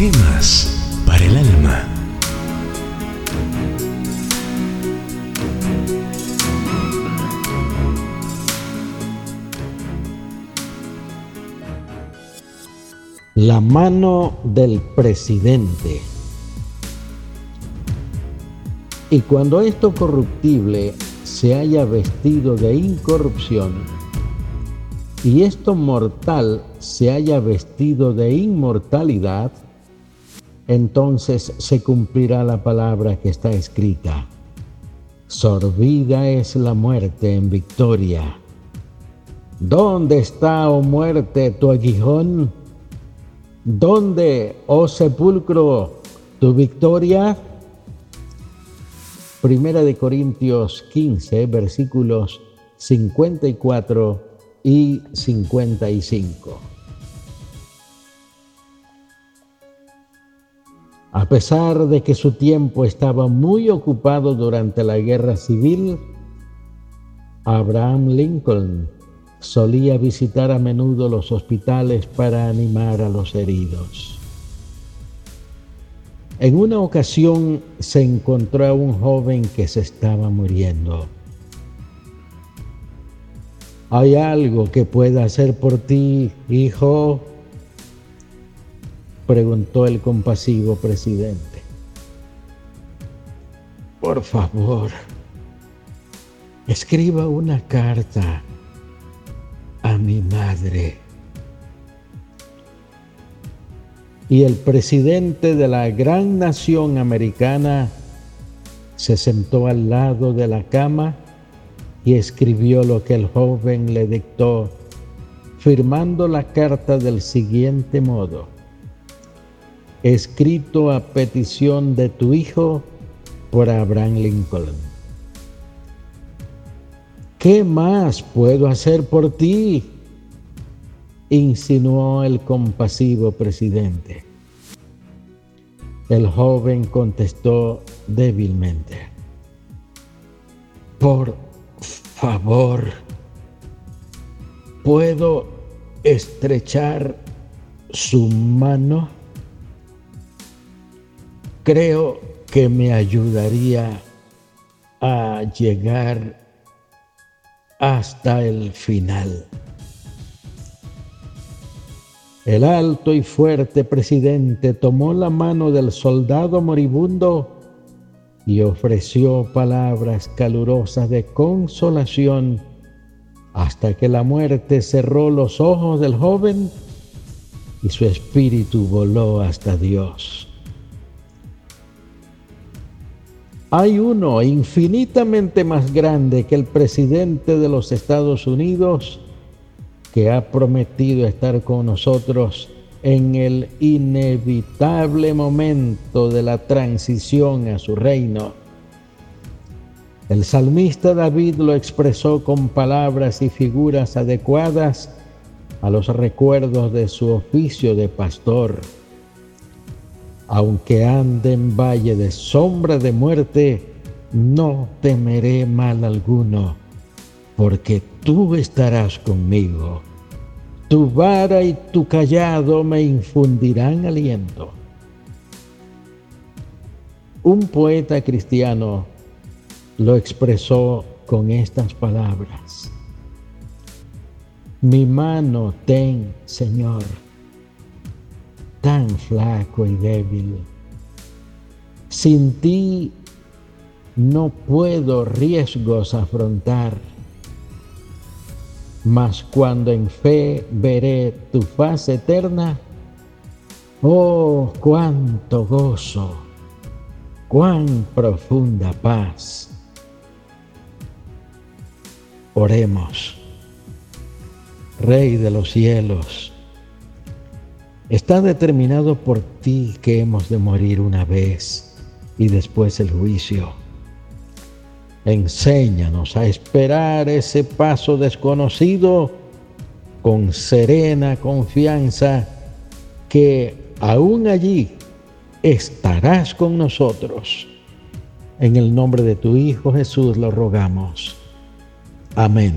paz para el alma. La mano del presidente. Y cuando esto corruptible se haya vestido de incorrupción, y esto mortal se haya vestido de inmortalidad, entonces se cumplirá la palabra que está escrita. Sorbida es la muerte en victoria. ¿Dónde está, oh muerte, tu aguijón? ¿Dónde, oh sepulcro, tu victoria? Primera de Corintios 15, versículos 54 y 55. A pesar de que su tiempo estaba muy ocupado durante la guerra civil, Abraham Lincoln solía visitar a menudo los hospitales para animar a los heridos. En una ocasión se encontró a un joven que se estaba muriendo. ¿Hay algo que pueda hacer por ti, hijo? Preguntó el compasivo presidente. Por favor, escriba una carta a mi madre. Y el presidente de la gran nación americana se sentó al lado de la cama y escribió lo que el joven le dictó, firmando la carta del siguiente modo. Escrito a petición de tu hijo por Abraham Lincoln. ¿Qué más puedo hacer por ti? insinuó el compasivo presidente. El joven contestó débilmente, por favor, ¿puedo estrechar su mano? Creo que me ayudaría a llegar hasta el final. El alto y fuerte presidente tomó la mano del soldado moribundo y ofreció palabras calurosas de consolación hasta que la muerte cerró los ojos del joven y su espíritu voló hasta Dios. Hay uno infinitamente más grande que el presidente de los Estados Unidos que ha prometido estar con nosotros en el inevitable momento de la transición a su reino. El salmista David lo expresó con palabras y figuras adecuadas a los recuerdos de su oficio de pastor aunque ande en valle de sombra de muerte, no temeré mal alguno, porque tú estarás conmigo. Tu vara y tu callado me infundirán aliento. Un poeta cristiano lo expresó con estas palabras. Mi mano ten, Señor tan flaco y débil. Sin ti no puedo riesgos afrontar, mas cuando en fe veré tu faz eterna, oh, cuánto gozo, cuán profunda paz. Oremos, Rey de los cielos, Está determinado por ti que hemos de morir una vez y después el juicio. Enséñanos a esperar ese paso desconocido con serena confianza que aún allí estarás con nosotros. En el nombre de tu Hijo Jesús lo rogamos. Amén.